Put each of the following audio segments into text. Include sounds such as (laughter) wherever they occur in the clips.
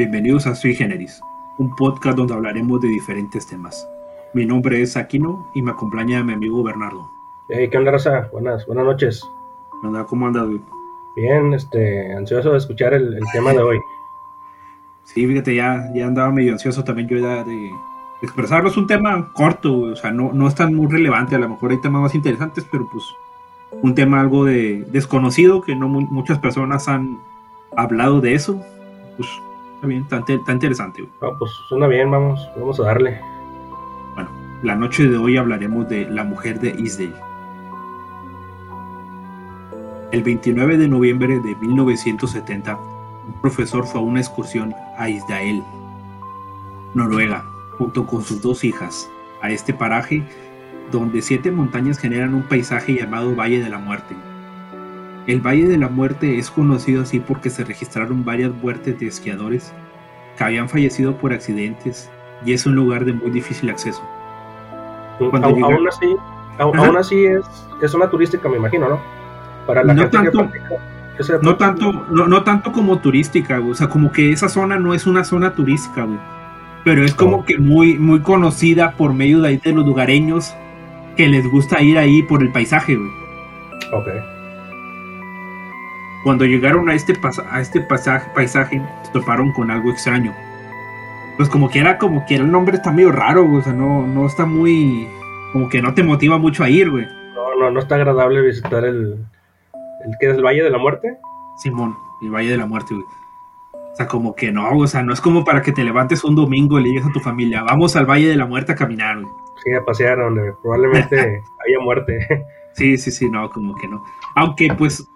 Bienvenidos a Sui Generis, un podcast donde hablaremos de diferentes temas. Mi nombre es Aquino y me acompaña mi amigo Bernardo. Hey, ¿qué onda, Rosa? Buenas, buenas noches. ¿Cómo andas, güey? Bien, este, ansioso de escuchar el, tema de hoy. Sí, fíjate, ya, ya andaba medio ansioso también yo ya de expresarlo. Es un tema corto, o sea, no, no es tan muy relevante. A lo mejor hay temas más interesantes, pero pues un tema algo de desconocido que no muchas personas han hablado de eso. Pues está bien, está, interesante. Ah, pues suena bien, vamos, vamos a darle. Bueno, la noche de hoy hablaremos de la mujer de Isdale. El 29 de noviembre de 1970, un profesor fue a una excursión a Isdael, Noruega, junto con sus dos hijas, a este paraje donde siete montañas generan un paisaje llamado Valle de la Muerte. El Valle de la Muerte es conocido así porque se registraron varias muertes de esquiadores que habían fallecido por accidentes y es un lugar de muy difícil acceso. Cuando aún, así, aún, así es, es una turística, me imagino, ¿no? Para la no tanto, no tanto, no, tanto como turística, o sea, como que esa zona no es una zona turística, güey pero es como que muy, muy conocida por medio de ahí de los lugareños que les gusta ir ahí por el paisaje, güey. Ok. Cuando llegaron a este, a este pasaje, paisaje, se toparon con algo extraño. Pues como que era, como que el nombre está medio raro, güey. O sea, no, no está muy. Como que no te motiva mucho a ir, güey. No, no, no está agradable visitar el. ¿El que es el Valle de la Muerte? Simón, el Valle de la Muerte, güey. O sea, como que no, o sea, no es como para que te levantes un domingo y le digas a tu familia, vamos al Valle de la Muerte a caminar, güey. Sí, a pasear donde probablemente (laughs) haya muerte. sí, sí, sí, no, como que no. Aunque pues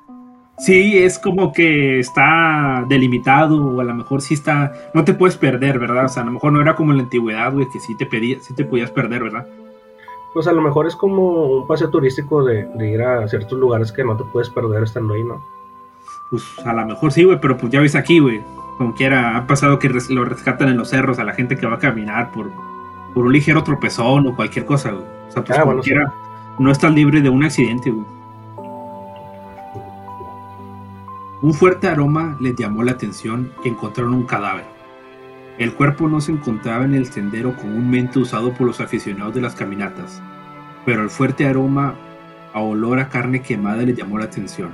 sí es como que está delimitado o a lo mejor sí está, no te puedes perder, ¿verdad? O sea, a lo mejor no era como en la antigüedad, güey, que sí te pedía, sí te podías perder, ¿verdad? Pues a lo mejor es como un paseo turístico de, de ir a ciertos lugares que no te puedes perder estando ahí, ¿no? Pues a lo mejor sí, güey, pero pues ya ves aquí, güey, como quiera, ha pasado que lo rescatan en los cerros a la gente que va a caminar por, por un ligero tropezón o cualquier cosa, güey. O sea, pues ah, no está libre de un accidente, güey. Un fuerte aroma les llamó la atención y encontraron un cadáver. El cuerpo no se encontraba en el sendero comúnmente usado por los aficionados de las caminatas, pero el fuerte aroma a olor a carne quemada les llamó la atención.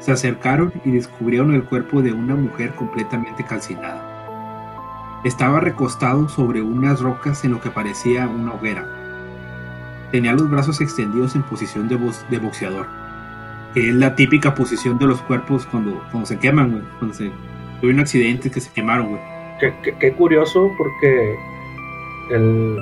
Se acercaron y descubrieron el cuerpo de una mujer completamente calcinada. Estaba recostado sobre unas rocas en lo que parecía una hoguera. Tenía los brazos extendidos en posición de, boxeador, que es la típica posición de los cuerpos cuando, cuando se queman, güey. Cuando se un accidente que se quemaron, güey. Qué, curioso porque el,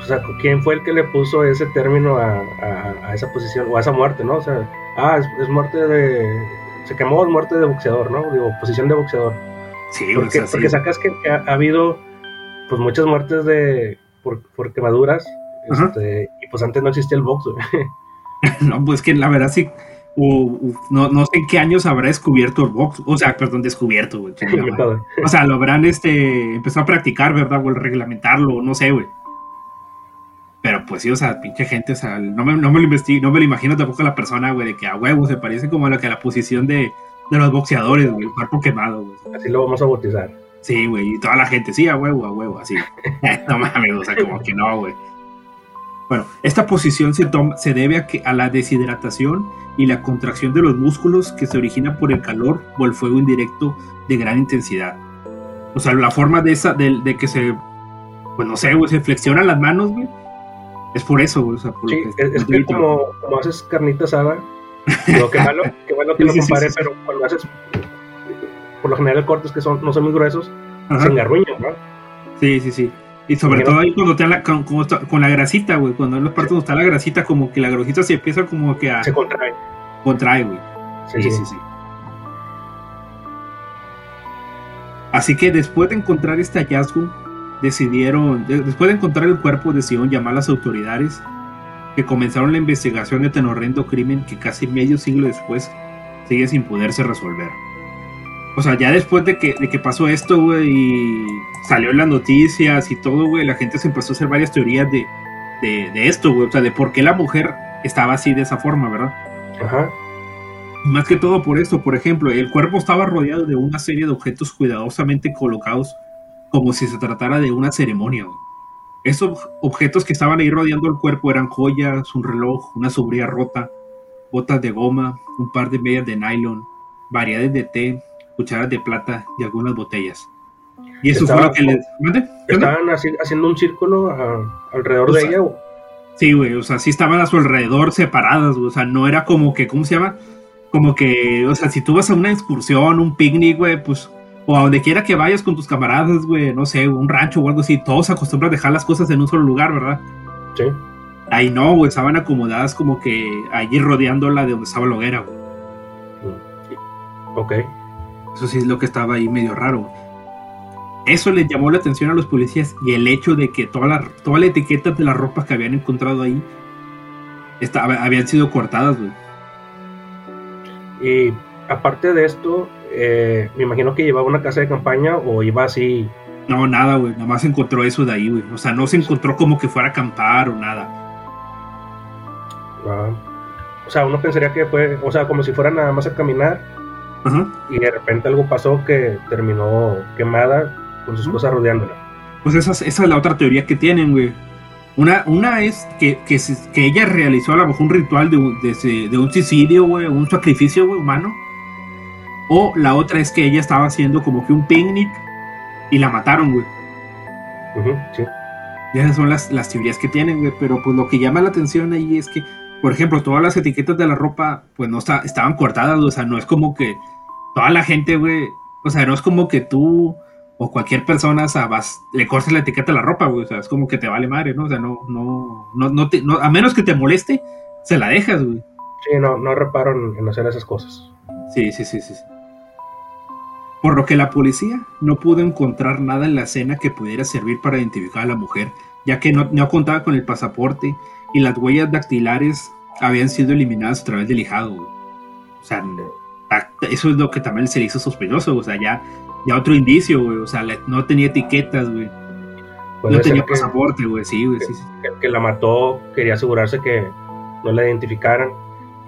o sea, ¿quién fue el que le puso ese término a, esa posición o a esa muerte, no? O sea, ah, es, muerte de. Se quemó, es muerte de boxeador, ¿no? Digo, posición de boxeador. Sí, porque, porque sacas que, ha, habido pues muchas muertes de por, por quemaduras este, y pues antes no existía el box. (laughs) no, pues que la verdad sí. No, no sé en qué años habrá descubierto el box, o sea, perdón, descubierto, güey. o sea, lo habrán este, empezado a practicar, ¿verdad? O a reglamentarlo, no sé, güey. Pero pues sí, o sea, pinche gente, o sea, no me, no me lo investigo, no me lo imagino tampoco a la persona, güey, de que a huevo se parece como a lo que a la posición de, de los boxeadores, güey, el cuerpo quemado, güey. Así lo vamos a bautizar. Sí, güey, y toda la gente, sí, a huevo, a huevo, así. (laughs) no mames, o sea, como que no, güey. Bueno, esta posición se, toma, se debe a, que, a la deshidratación y la contracción de los músculos que se origina por el calor o el fuego indirecto de gran intensidad. O sea, la forma de esa, de, de que se, pues no sé, se flexionan las manos, güey, es por eso, güey. O sea, sí, es, que como, como, haces carnita asada, (laughs) lo que malo, que malo que lo compare, pero cuando haces, por lo general cortes que son, no son muy gruesos, se engarruñan, ¿no? Sí, sí, sí. Y sobre todo ahí cuando te la, con, con, la grasita, güey, cuando en las partes donde está la grasita, como que la grasita se empieza como que a... Se contrae. Contrae, güey. sí, sí, sí. Así que después de encontrar este hallazgo, decidieron, después de encontrar el cuerpo, decidieron llamar a las autoridades que comenzaron la investigación de tan horrendo crimen que casi medio siglo después sigue sin poderse resolver. O sea, ya después de que, de que pasó esto, güey, y salió en las noticias y todo, güey, la gente se empezó a hacer varias teorías de, de, de esto, güey, o sea, de por qué la mujer estaba así de esa forma, ¿verdad? Ajá. Más que todo por esto, por ejemplo, el cuerpo estaba rodeado de una serie de objetos cuidadosamente colocados como si se tratara de una ceremonia. Esos objetos que estaban ahí rodeando el cuerpo eran joyas, un reloj, una sombría rota, botas de goma, un par de medias de nylon, variedades de té, cucharas de plata y algunas botellas. Y eso fue lo que les... ¿Estaban haciendo un círculo alrededor de ella? Sí, güey, o sea, sí estaban a su alrededor separadas, o sea, no era como que, ¿cómo se llama? Como que, o sea, si tú vas a una excursión, un picnic, güey, pues o a donde quiera que vayas con tus camaradas, güey, no sé, un rancho o algo así, todos acostumbran a dejar las cosas en un solo lugar, ¿verdad? Sí. Ahí no, güey, estaban acomodadas como que allí rodeándola de donde estaba la hoguera, güey. Ok. Eso sí es lo que estaba ahí medio raro. Eso les llamó la atención a los policías y el hecho de que toda la, toda la etiqueta de las ropas que habían encontrado ahí estaba, habían sido cortadas, güey. Y aparte de esto, eh, me imagino que llevaba una casa de campaña o iba así. No, nada, güey. Nomás encontró eso de ahí, güey. O sea, no se encontró como que fuera a acampar o nada. Ah. O sea, uno pensaría que fue, o sea, como si fuera nada más a caminar. Y de repente algo pasó que terminó quemada con sus cosas rodeándola. Pues esa, esa, es la otra teoría que tienen, güey. Una, una es que, que, que, ella realizó a lo mejor un ritual de, de, de un suicidio, güey, un sacrificio, güey, humano o la otra es que ella estaba haciendo como que un picnic y la mataron, güey. sí. Y esas son las, las teorías que tienen, güey. Pero pues lo que llama la atención ahí es que, por ejemplo, todas las etiquetas de la ropa, pues no está, estaban cortadas, o sea, no es como que toda la gente, güey, o sea, no es como que tú o cualquier persona, o sea, vas, le cortes la etiqueta de la ropa, güey, o sea, es como que te vale madre, ¿no? O sea, no, no, no, no, te, no a menos que te moleste, se la dejas, güey. Sí, no, no reparo en hacer esas cosas. Sí, sí, sí, sí por lo que la policía no pudo encontrar nada en la escena que pudiera servir para identificar a la mujer, ya que no, no contaba con el pasaporte y las huellas dactilares habían sido eliminadas a través del lijado. O sea, eso es lo que también se le hizo sospechoso, o sea, ya, ya otro indicio, güey, o sea, no tenía etiquetas, güey. no tenía pasaporte, güey, sí, güey. Sí, que, la mató quería asegurarse que no la identificaran.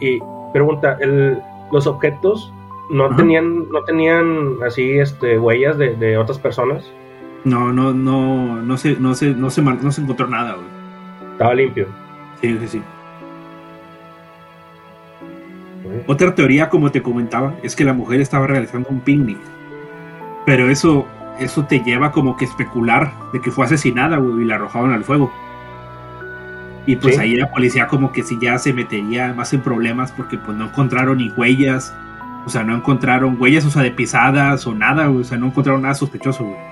Y pregunta, el, los objetos no tenían, no tenían así este huellas de, otras personas. No, no, no, no se, no se, no se, no se encontró nada, güey. Estaba limpio. Sí, sí, sí. Otra teoría, como te comentaba, es que la mujer estaba realizando un picnic. Pero eso, eso te lleva como que especular de que fue asesinada, güey, y la arrojaron al fuego. Y pues ahí la policía como que sí ya se metería más en problemas porque pues no encontraron ni huellas, o sea, no encontraron huellas, o sea, de pisadas o nada, o sea, no encontraron nada sospechoso, güey.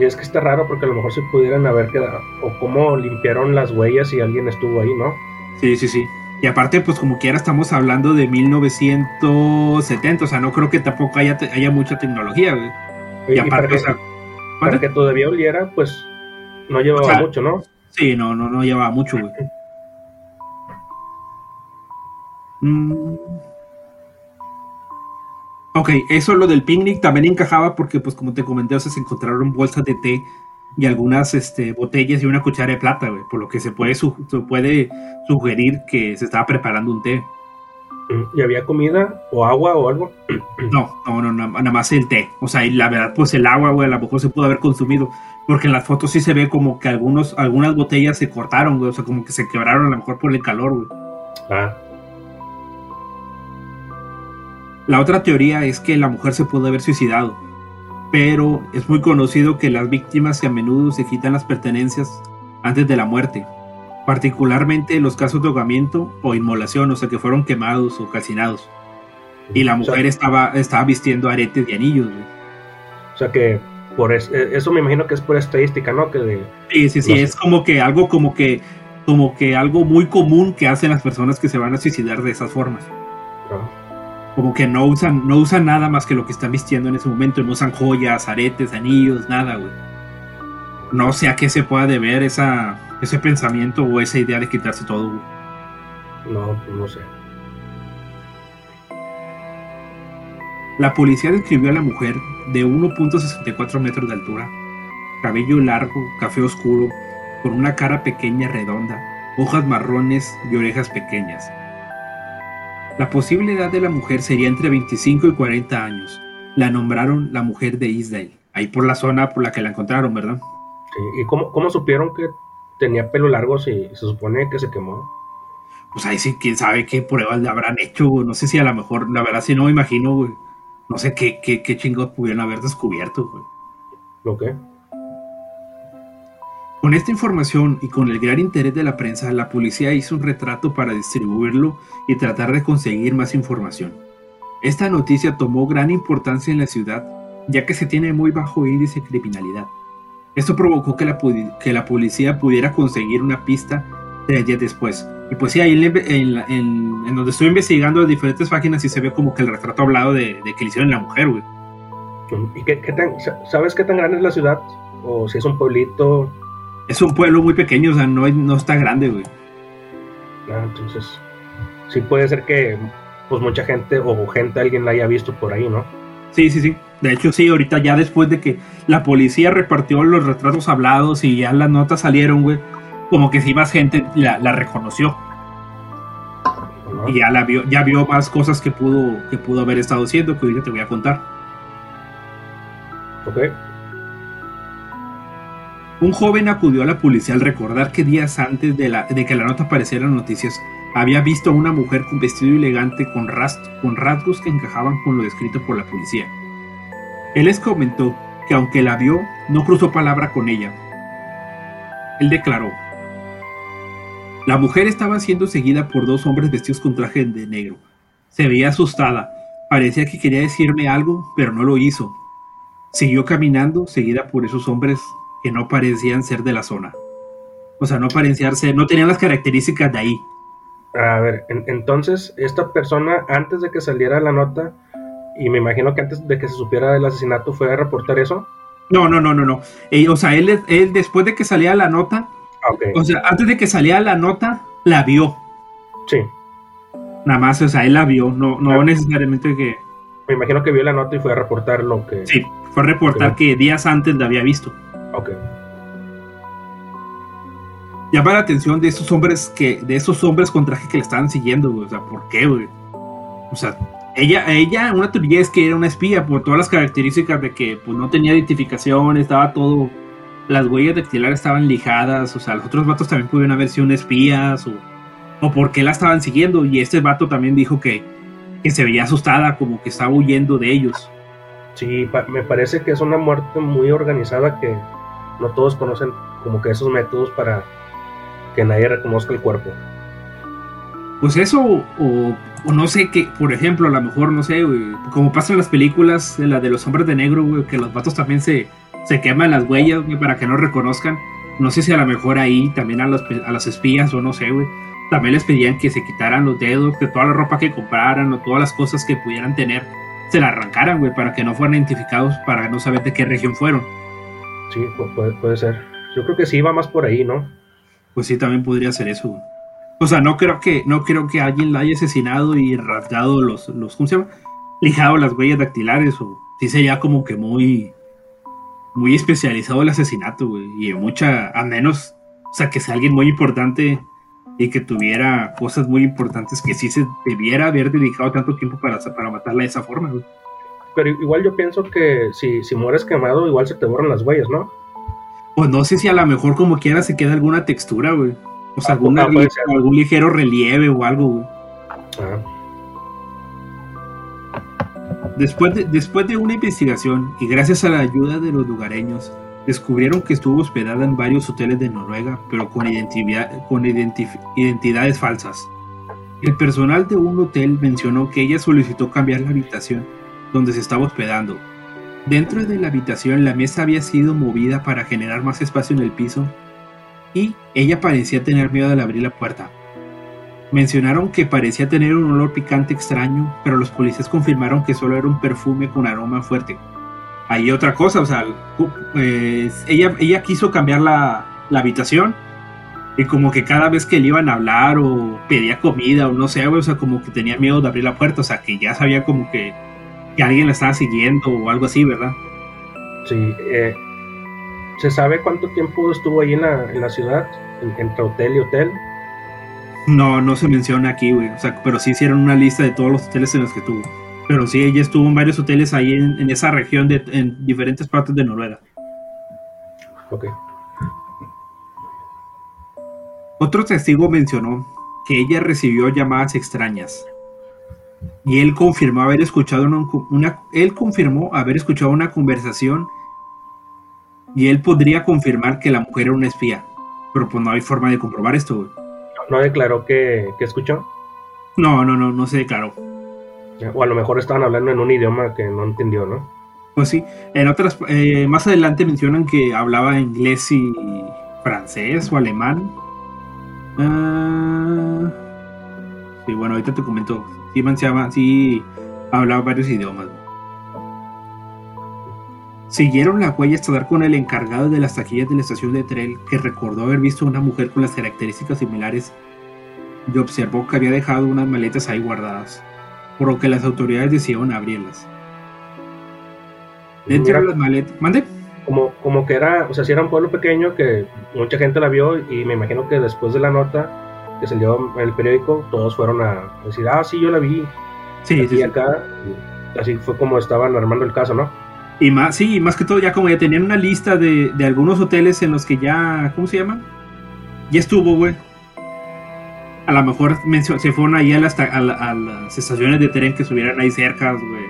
Sí, es que está raro porque a lo mejor se pudieran haber quedado, o cómo limpiaron las huellas y alguien estuvo ahí, ¿no? Sí, sí, sí. Y aparte, pues como quiera estamos hablando de 1970, o sea, no creo que tampoco haya, haya mucha tecnología, güey. Y, aparte, o sea, para que todavía oliera, pues no llevaba mucho, ¿no? Sí, no, no, no llevaba mucho, güey. (laughs) mm. Ok, eso lo del picnic también encajaba porque, pues como te comenté, o sea, se encontraron bolsas de té y algunas este, botellas y una cuchara de plata, güey, por lo que se puede, se puede sugerir que se estaba preparando un té. Mm, ¿Y había comida o agua o algo? (clears throat) No, no, no, nada más el té. O sea, y la verdad, pues el agua, güey, a lo mejor se pudo haber consumido. Porque en las fotos sí se ve como que algunos, algunas botellas se cortaron, güey. O sea, como que se quebraron a lo mejor por el calor, güey. Ah. La otra teoría es que la mujer se pudo haber suicidado, pero es muy conocido que las víctimas que a menudo se quitan las pertenencias antes de la muerte, particularmente los casos de ahogamiento o inmolación, o sea que fueron quemados o calcinados. Y la mujer estaba, estaba vistiendo aretes y anillos. O sea que por eso, eh, eso me imagino que es por estadística, ¿no? Que sí, sí, sí, es como que algo como que como que algo muy común que hacen las personas que se van a suicidar de esas formas como que no usan, no usan nada más que lo que están vistiendo en ese momento, no usan joyas, aretes, anillos, nada, güey. No sé a qué se pueda deber esa, ese pensamiento o esa idea de quitarse todo, güey. No, pues no sé. La policía describió a la mujer de 1.64 metros de altura, cabello largo, café oscuro, con una cara pequeña redonda, hojas marrones y orejas pequeñas La posible edad de la mujer sería entre 25 y 40 años. La nombraron la mujer de Isdale, ahí por la zona por la que la encontraron, ¿verdad? Sí, ¿y cómo, cómo supieron que tenía pelo largo si se supone que se quemó? Pues ahí sí, quién sabe qué pruebas le habrán hecho, güey. No sé si a lo mejor, la verdad, sí no me imagino, güey. No sé qué, qué, qué chingos pudieron haber descubierto, güey. Ok. Con esta información y con el gran interés de la prensa, la policía hizo un retrato para distribuirlo y tratar de conseguir más información. Esta noticia tomó gran importancia en la ciudad, ya que se tiene muy bajo índice de criminalidad. Esto provocó que la, que la policía pudiera conseguir una pista tres días después. Y pues sí, ahí en, donde estoy investigando diferentes páginas y se ve como que el retrato hablado de, de que le hicieron la mujer, güey. ¿Y qué, sabes qué tan grande es la ciudad? ¿O si es un pueblito? Es un pueblo muy pequeño, o sea, no, no está grande, güey. Ah, entonces, sí puede ser que pues mucha gente o gente alguien la haya visto por ahí, ¿no? Sí, sí, sí. De hecho, sí, ahorita ya después de que la policía repartió los retratos hablados y ya las notas salieron, güey, como que sí más gente la, reconoció. Y ya la vio, ya vio más cosas que pudo, que pudo haber estado haciendo, que ahorita te voy a contar. Ok. Un joven acudió a la policía al recordar que días antes de, la, de que la nota apareciera en noticias, había visto a una mujer con vestido elegante con, con rasgos que encajaban con lo descrito por la policía. Él les comentó que aunque la vio, no cruzó palabra con ella. Él declaró, la mujer estaba siendo seguida por dos hombres vestidos con traje de negro. Se veía asustada, parecía que quería decirme algo, pero no lo hizo. Siguió caminando, seguida por esos hombres que no parecían ser de la zona. O sea, no parecían ser, no tenían las características de ahí. A ver, entonces, esta persona, antes de que saliera la nota, y me imagino que antes de que se supiera del asesinato, fue a reportar eso. No, no, no, no, no. Eh, o sea, él, él después de que salía la nota, ah, o sea, antes de que salía la nota, la vio. Sí. Nada más, o sea, él la vio, no, no necesariamente que. Me imagino que vio la nota y fue a reportar lo que. Sí, fue a reportar que días antes la había visto. Ok. Llama la atención de esos hombres que, de esos hombres con traje que le estaban siguiendo, güey. O sea, ¿por qué, güey? O sea, ella, ella, una teoría es que era una espía por todas las características de que pues no tenía identificación, estaba todo, las huellas dactilares estaban lijadas, o sea, los otros vatos también pudieron haber sido espías o, o por qué la estaban siguiendo y este vato también dijo que, que se veía asustada, como que estaba huyendo de ellos. Sí, me parece que es una muerte muy organizada que no todos conocen como que esos métodos para que nadie reconozca el cuerpo. Pues eso, o, no sé qué, por ejemplo, a lo mejor, no sé, como pasa en las películas, la de los hombres de negro, güey, que los vatos también se, se queman las huellas, güey, para que no reconozcan. No sé si a lo mejor ahí también a, los, a las espías, o no sé, güey, también les pedían que se quitaran los dedos, que toda la ropa que compraran, o todas las cosas que pudieran tener, se la arrancaran, güey, para que no fueran identificados, para no saber de qué región fueron. Sí, puede, puede ser. Yo creo que sí va más por ahí, ¿no? Pues sí, también podría ser eso, güey. O sea, no creo que, no creo que alguien la haya asesinado y rasgado los, los, ¿cómo se llama? Lijado las huellas dactilares, o sí sería como que muy, muy especializado el asesinato, güey. Y mucha, a menos, o sea, que sea alguien muy importante y que tuviera cosas muy importantes que sí se debiera haber dedicado tanto tiempo para, para matarla de esa forma, Pero igual yo pienso que si, si mueres quemado, igual se te borran las huellas, ¿no? Pues no sé si a lo mejor como quiera se queda alguna textura, güey. O sea, ah, algún ligero relieve o algo, güey. Ah. Después de, después de una investigación y gracias a la ayuda de los lugareños, descubrieron que estuvo hospedada en varios hoteles de Noruega, pero con, identidad, con identidades falsas. El personal de un hotel mencionó que ella solicitó cambiar la habitación donde se estaba hospedando. Dentro de la habitación la mesa había sido movida para generar más espacio en el piso y ella parecía tener miedo al abrir la puerta. Mencionaron que parecía tener un olor picante extraño, pero los policías confirmaron que solo era un perfume con aroma fuerte hay otra cosa, o sea, pues, ella, ella quiso cambiar la, habitación y como que cada vez que le iban a hablar o pedía comida o no sé, o sea, como que tenía miedo de abrir la puerta, o sea, que ya sabía como que, que alguien la estaba siguiendo o algo así, ¿verdad? Sí, eh, ¿se sabe cuánto tiempo estuvo ahí en la, en la ciudad, entre hotel y hotel? No, no se menciona aquí, güey. O sea, pero sí hicieron una lista de todos los hoteles en los que estuvo. Pero sí, ella estuvo en varios hoteles ahí en, en esa región, de, en diferentes partes de Noruega. Ok. Otro testigo mencionó que ella recibió llamadas extrañas. Y él confirmó haber escuchado una, una- él confirmó haber escuchado una conversación y él podría confirmar que la mujer era una espía. Pero pues no hay forma de comprobar esto, güey. No, declaró que, que escuchó. No, no, no, no se declaró. O a lo mejor estaban hablando en un idioma que no entendió, ¿no? Pues sí, en otras, eh, más adelante mencionan que hablaba inglés y francés o alemán. Ah, sí, bueno, ahorita te comento. Sí, mencionaba, sí hablaba varios idiomas. Siguieron la huella hasta dar con el encargado de las taquillas de la estación de tren, que recordó haber visto a una mujer con las características similares y observó que había dejado unas maletas ahí guardadas, por lo que las autoridades decidieron abrirlas. Dentro Mira, de las maletas. ¿Mande? como, como que era, o sea, si era un pueblo pequeño que mucha gente la vio y me imagino que después de la nota que salió en el periódico, todos fueron a decir, ah, sí, yo la vi, Sí, sí, acá. Y así fue como estaban armando el caso, ¿no? Y más, sí, más que todo, ya como ya tenían una lista de, de algunos hoteles en los que ya. ¿Cómo se llaman? Ya estuvo, güey. A lo mejor se fueron ahí a las, a, la- a las estaciones de tren que estuvieran ahí cerca, güey.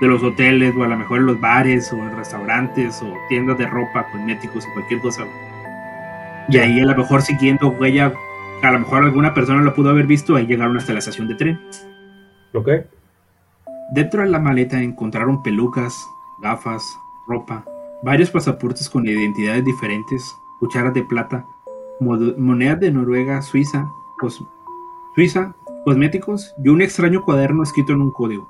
De los hoteles, o a lo mejor en los bares, o en restaurantes, o tiendas de ropa, cosméticos, o cualquier cosa, güey. Y ahí a lo mejor siguiendo huella, a lo mejor alguna persona lo pudo haber visto, ahí llegaron hasta la estación de tren. ¿Ok? Dentro de la maleta encontraron pelucas, gafas, ropa, varios pasaportes con identidades diferentes, cucharas de plata, monedas de Noruega, Suiza, cos- Suiza, cosméticos y un extraño cuaderno escrito en un código.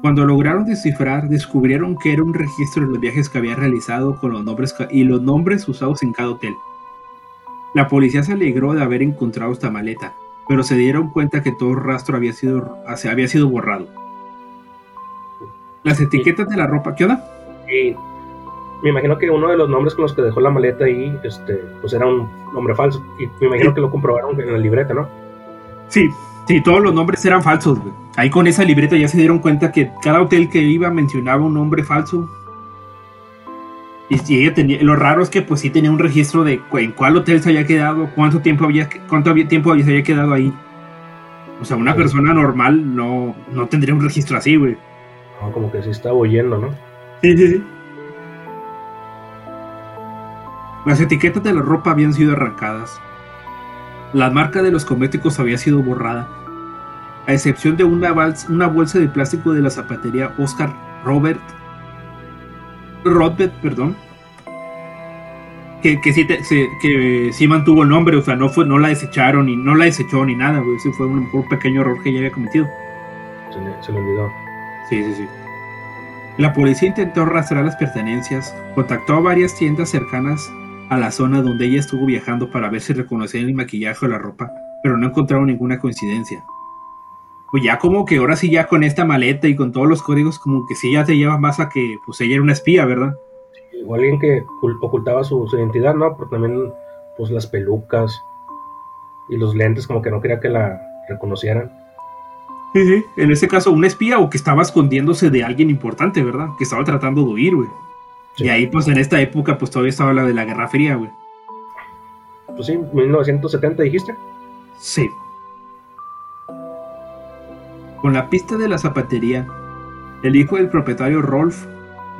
Cuando lograron descifrar, descubrieron que era un registro de los viajes que había realizado con los nombres y los nombres usados en cada hotel. La policía se alegró de haber encontrado esta maleta, pero se dieron cuenta que todo rastro había sido, había sido borrado. Las etiquetas de la ropa, ¿qué onda? Y me imagino que uno de los nombres con los que dejó la maleta ahí, este, pues era un nombre falso. Y me imagino Sí. que lo comprobaron en la libreta, ¿no? Sí, sí, todos los nombres eran falsos. Ahí con esa libreta ya se dieron cuenta que cada hotel que iba mencionaba un nombre falso. Y, ella tenía, lo raro es que pues sí tenía un registro de en cuál hotel se había quedado, cuánto tiempo había, cuánto había, tiempo había, se había quedado ahí. O sea, una Sí. persona normal no, no tendría un registro así, güey. No, como que sí estaba oyendo, ¿no? Sí, sí, sí. Las etiquetas de la ropa habían sido arrancadas. La marca de los cosméticos había sido borrada, a excepción de una bolsa de plástico de la zapatería Oscar Robert Rothbard, perdón, que, que, sí te- se- que sí mantuvo el nombre, o sea, no fue, no la desecharon y no la desechó ni nada, güey. Ese fue un, un pequeño error que ella había cometido. Se le, se le olvidó. Sí, sí, sí. La policía intentó rastrear las pertenencias, contactó a varias tiendas cercanas a la zona donde ella estuvo viajando para ver si reconocían el maquillaje o la ropa, pero no encontraron ninguna coincidencia. Pues ya como que ahora sí ya con esta maleta y con todos los códigos como que sí ya te lleva más a que pues ella era una espía, ¿verdad? O alguien que ocul- ocultaba su, su identidad, ¿no? Porque también, pues las pelucas y los lentes, como que no quería que la reconocieran. Sí, sí. En este caso una espía o que estaba escondiéndose de alguien importante, ¿verdad? Que estaba tratando de huir, güey. Sí. Y ahí pues en esta época pues todavía estaba la de la Guerra Fría, güey. Pues sí, 1970 dijiste. Sí. Con la pista de la zapatería, el hijo del propietario Rolf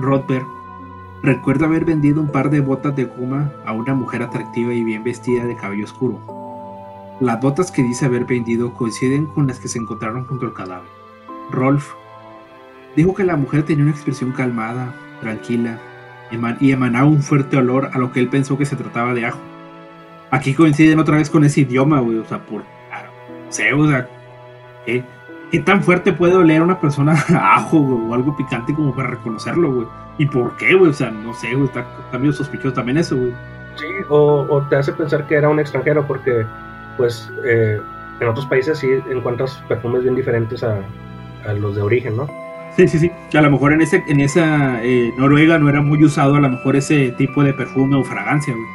Rothberg recuerda haber vendido un par de botas de goma a una mujer atractiva y bien vestida de cabello oscuro. Las botas que dice haber vendido coinciden con las que se encontraron junto al cadáver. Rolf dijo que la mujer tenía una expresión calmada, tranquila, y emanaba un fuerte olor a lo que él pensó que se trataba de ajo. Aquí coinciden otra vez con ese idioma, güey, o sea, por... ah, no sé, ¿qué, qué tan fuerte puede oler a una persona a ajo, güey, o algo picante como para reconocerlo, güey? ¿Y por qué, güey? O sea, no sé, güey, está, está medio sospechoso también eso, güey. Sí, o, o te hace pensar que era un extranjero porque, pues, eh, en otros países sí encuentras perfumes bien diferentes a, a los de origen, ¿no? Sí, sí, sí. Que a lo mejor en, ese, en esa eh, Noruega no era muy usado a lo mejor ese tipo de perfume o fragancia, güey.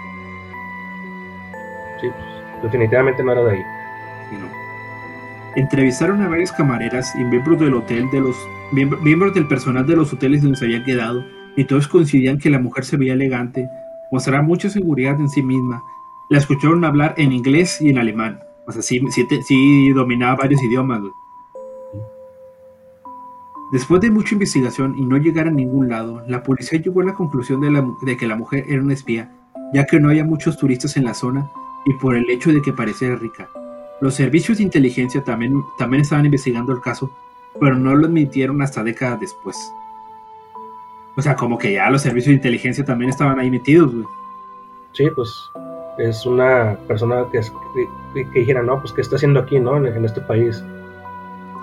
Sí, pues, definitivamente no era de ahí. Sí, no. Entrevistaron a varias camareras y miembros del hotel de los miembros del personal de los hoteles donde se habían quedado y todos coincidían que la mujer se veía elegante, mostraba mucha seguridad en sí misma. La escucharon hablar en inglés y en alemán. O sea, dominaba varios idiomas. Después de mucha investigación y no llegar a ningún lado, la policía llegó a la conclusión de, de que la mujer era una espía, ya que no había muchos turistas en la zona y por el hecho de que pareciera rica. Los servicios de inteligencia también, también estaban investigando el caso, pero no lo admitieron hasta décadas después. O sea, como que ya los servicios de inteligencia también estaban ahí metidos, güey. Sí, pues es una persona que, que, dijera, no, pues qué está haciendo aquí, ¿no? En, este país.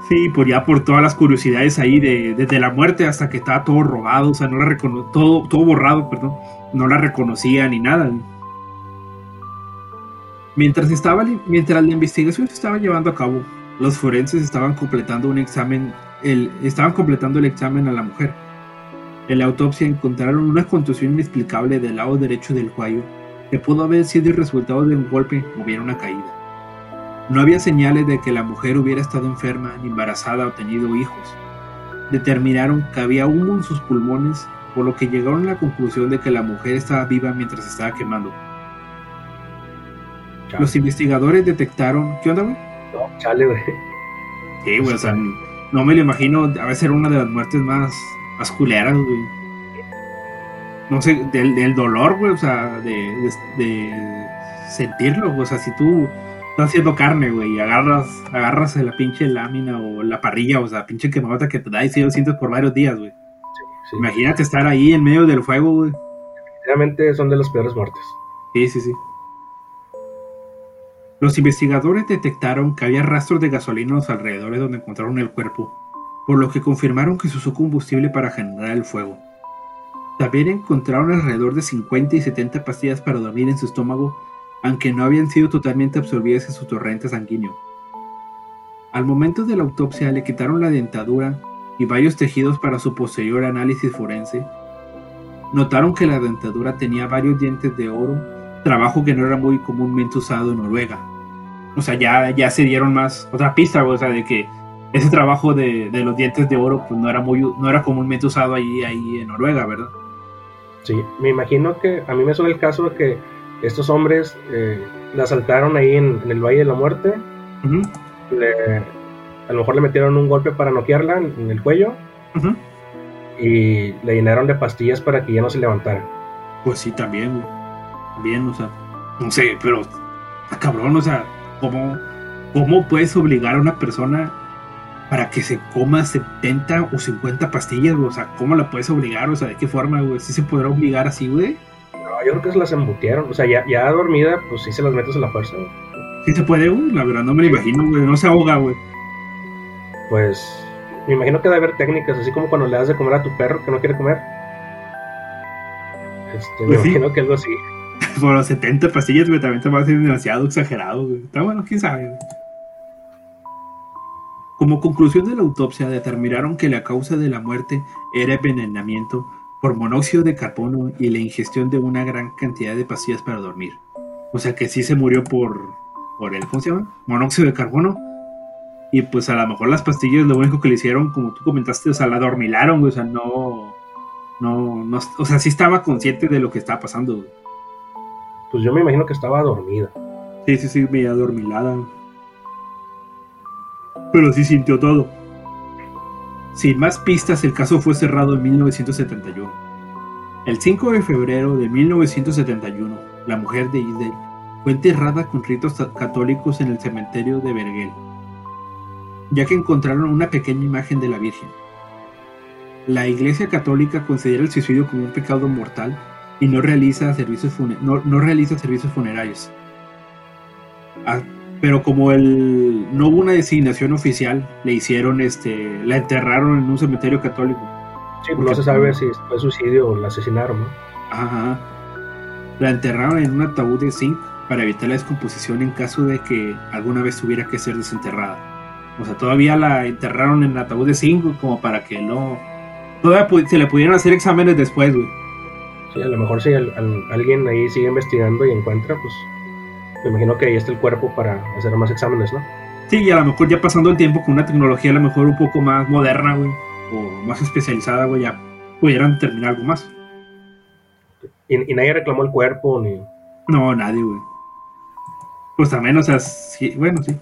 Sí, por ya por todas las curiosidades ahí, de, desde la muerte hasta que estaba todo robado, o sea, no la recono todo, todo borrado, perdón, no la reconocía ni nada. Mientras, mientras la investigación se estaba llevando a cabo, los forenses estaban completando un examen, el, estaban completando el examen a la mujer. En la autopsia encontraron una contusión inexplicable del lado derecho del cuello, que pudo haber sido el resultado de un golpe o bien una caída. No había señales de que la mujer hubiera estado enferma, ni embarazada o tenido hijos. Determinaron que había humo en sus pulmones, por lo que llegaron a la conclusión de que la mujer estaba viva mientras estaba quemando. Los investigadores detectaron. ¿Qué onda, güey? No, chale, güey. Sí, güey, o sea, no me lo imagino. A veces era una de las muertes más, más culeras, güey. No sé, del, del dolor, güey, o sea, de, de, sentirlo, o sea, si tú estás haciendo carne, güey, y agarras, agarras la pinche lámina o la parrilla, o sea, pinche quemada que te da y si lo sientes por varios días, güey. Imagínate estar ahí en medio del fuego, güey. Realmente son de las peores muertes. Sí, sí, sí. Los investigadores detectaron que había rastros de gasolina en los alrededores donde encontraron el cuerpo, por lo que confirmaron que se usó combustible para generar el fuego. También encontraron alrededor de 50 y 70 pastillas para dormir en su estómago, aunque no habían sido totalmente absorbidas en su torrente sanguíneo. Al momento de la autopsia le quitaron la dentadura y varios tejidos para su posterior análisis forense. Notaron que la dentadura tenía varios dientes de oro, trabajo que no era muy comúnmente usado en Noruega o sea, ya, ya se dieron más, otra pista, o sea, de que ese trabajo de, los dientes de oro pues no era muy no era comúnmente usado ahí, ahí en Noruega, ¿verdad? Sí, me imagino que a mí me suena el caso de que estos hombres eh, la asaltaron ahí en, el Valle de la Muerte. a lo mejor le metieron un golpe para noquearla en, el cuello. Y le llenaron de pastillas para que ya no se levantara. Pues sí, también, Bien, o sea, no sé, pero cabrón, o sea, ¿Cómo, ¿Cómo puedes obligar a una persona para que se coma 70 o 50 pastillas, O sea, ¿cómo la puedes obligar? O sea, ¿de qué forma, güey? ¿Sí se podrá obligar así, güey? No, yo creo que se las embutieron. O sea, ya, ya dormida, pues sí se las metes a la fuerza, güey. Sí se puede, güey. La verdad no me lo imagino, güey. No se ahoga, güey. Pues me imagino que debe haber técnicas, así como cuando le das de comer a tu perro que no quiere comer. Este, me pues imagino que algo así. Por los 70 pastillas, también te va a ser demasiado exagerado, güey. Está bueno, quién sabe, Como conclusión de la autopsia, determinaron que la causa de la muerte era envenenamiento por monóxido de carbono y la ingestión de una gran cantidad de pastillas para dormir. O sea que sí se murió por, por el, ¿cómo se llama? Monóxido de carbono. Y pues a lo mejor las pastillas lo único que le hicieron, como tú comentaste, o sea, la dormilaron, o sea, no, no, no, o sea, sí estaba consciente de lo que estaba pasando. Pues yo me imagino que estaba dormida. Sí, sí, sí, media dormilada. Pero sí sintió todo. Sin más pistas, el caso fue cerrado en 1971. El 5 de febrero de 1971, la mujer de Isdale fue enterrada con ritos católicos en el cementerio de Bergel, ya que encontraron una pequeña imagen de la Virgen. La Iglesia Católica considera el suicidio como un pecado mortal y no realiza servicios, no, no realiza servicios funerarios. Ah, pero como el, no hubo una designación oficial, le hicieron, este, la enterraron en un cementerio católico. Sí, pues no se sabe si fue suicidio o la asesinaron, ¿no? Ajá. La enterraron en un ataúd de zinc para evitar la descomposición en caso de que alguna vez tuviera que ser desenterrada. O sea, todavía la enterraron en el ataúd de zinc como para que no... Todavía se le pudieran hacer exámenes después, güey. Sí, a lo mejor si alguien ahí sigue investigando y encuentra, pues me imagino que ahí está el cuerpo para hacer más exámenes, ¿no? Sí, y a lo mejor ya pasando el tiempo con una tecnología a lo mejor un poco más moderna, güey, o más especializada, güey, ya pudieran determinar algo más. Y, nadie reclamó el cuerpo, ni... No, nadie, güey. Pues también, o sea, sí, bueno, sí.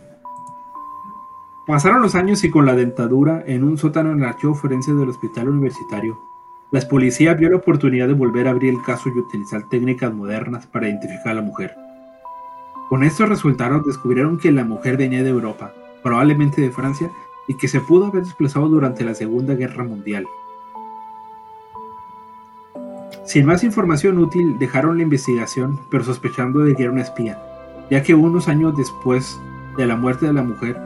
Pasaron los años y con la dentadura en un sótano en el archivo forense del hospital universitario, la policía vio la oportunidad de volver a abrir el caso y utilizar técnicas modernas para identificar a la mujer. Con estos resultados descubrieron que la mujer venía de Europa, probablemente de Francia, y que se pudo haber desplazado durante la Segunda Guerra Mundial. Sin más información útil, dejaron la investigación, pero sospechando de que era una espía, ya que unos años después de la muerte de la mujer,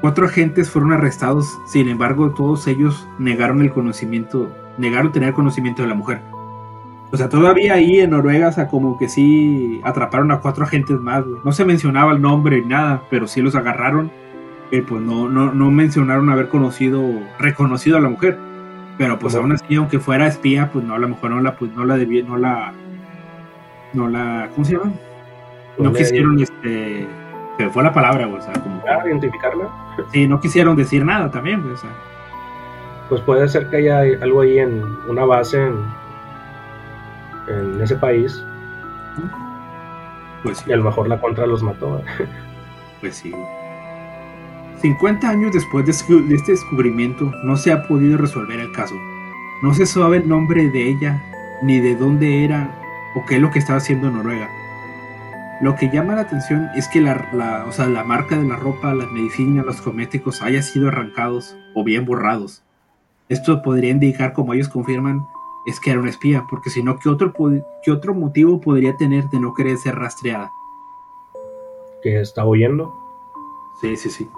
cuatro agentes fueron arrestados, sin embargo todos ellos negaron el conocimiento, negaron tener conocimiento de la mujer. O sea, todavía ahí en Noruega, o sea, como que sí atraparon a cuatro agentes más, No se mencionaba el nombre ni nada, pero sí los agarraron. Y pues no, no, no mencionaron haber conocido, reconocido a la mujer. Pero pues aún así, aunque fuera espía, pues no, a lo mejor no la, pues no la debía, no la, no la, ¿cómo se llama? No quisieron, este, se fue la palabra, o sea, como. Identificarla. Sí, no quisieron decir nada también, o sea. Pues puede ser que haya algo ahí en una base en en ese país. Pues Y a lo mejor la contra los mató. (laughs) pues sí. 50 años después de este descubrimiento no se ha podido resolver el caso. No se sabe el nombre de ella, ni de dónde era o qué es lo que estaba haciendo en Noruega. Lo que llama la atención es que la, la marca de la ropa, las medicinas, los cosméticos haya sido arrancados o bien borrados. Esto podría indicar, como ellos confirman, es que era una espía, porque si no, ¿qué otro, ¿qué otro motivo podría tener de no querer ser rastreada? ¿Que está huyendo? Sí, sí, sí.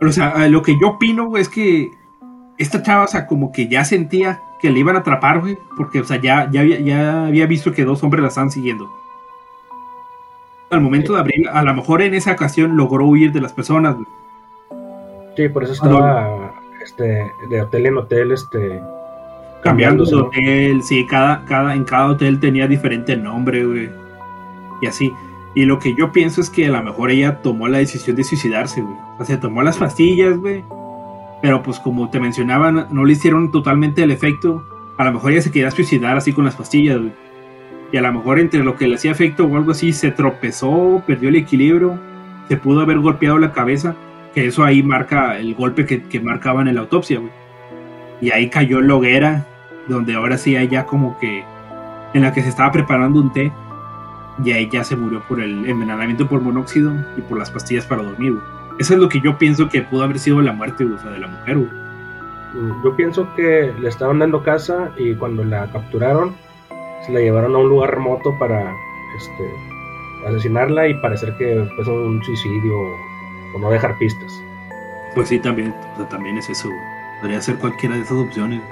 o sea, lo que yo opino, es que esta chava, o sea, como que ya sentía que le iban a atrapar, güey, porque, o sea, ya, ya, había, ya había visto que dos hombres la estaban siguiendo. Al momento de abrir, a lo mejor en esa ocasión logró huir de las personas, güey. Sí, por eso estaba este, de hotel en hotel, este, cambiando de hotel, sí, cada, cada, en cada hotel tenía diferente nombre, güey, y así. Y lo que yo pienso es que a lo mejor ella tomó la decisión de suicidarse, güey. O sea, tomó las pastillas, güey. Pero pues como te mencionaba, no le hicieron totalmente el efecto. A lo mejor ella se quería suicidar así con las pastillas, güey. Y a lo mejor entre lo que le hacía efecto o algo así, se tropezó, perdió el equilibrio, se pudo haber golpeado la cabeza que eso ahí marca el golpe que, que marcaban en la autopsia, güey. Y ahí cayó en la hoguera, donde ahora sí hay ya como que en la que se estaba preparando un té, y ahí ya se murió por el envenenamiento por monóxido y por las pastillas para dormir, güey. Eso es lo que yo pienso que pudo haber sido la muerte, o sea, de la mujer, güey. Mm, yo pienso que le estaban dando casa y cuando la capturaron, se la llevaron a un lugar remoto para este, asesinarla y parecer que fue un suicidio o no dejar pistas. Pues sí, también, también es eso. Podría ser cualquiera de esas opciones.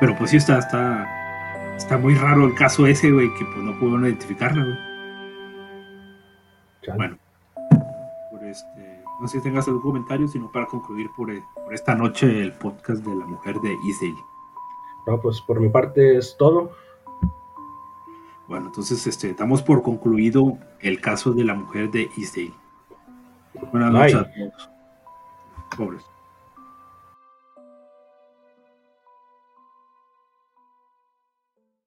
Pero pues sí está, está, está muy raro el caso ese, güey, que pues no pudieron identificarla, güey. Bueno, este, no sé si tengas algún comentario, sino para concluir por, eh, por esta noche el podcast de la mujer de Easy. No, pues por mi parte es todo. Bueno, entonces este, damos por concluido el caso de la mujer de Easy. Buenas noches a todos. Pobres.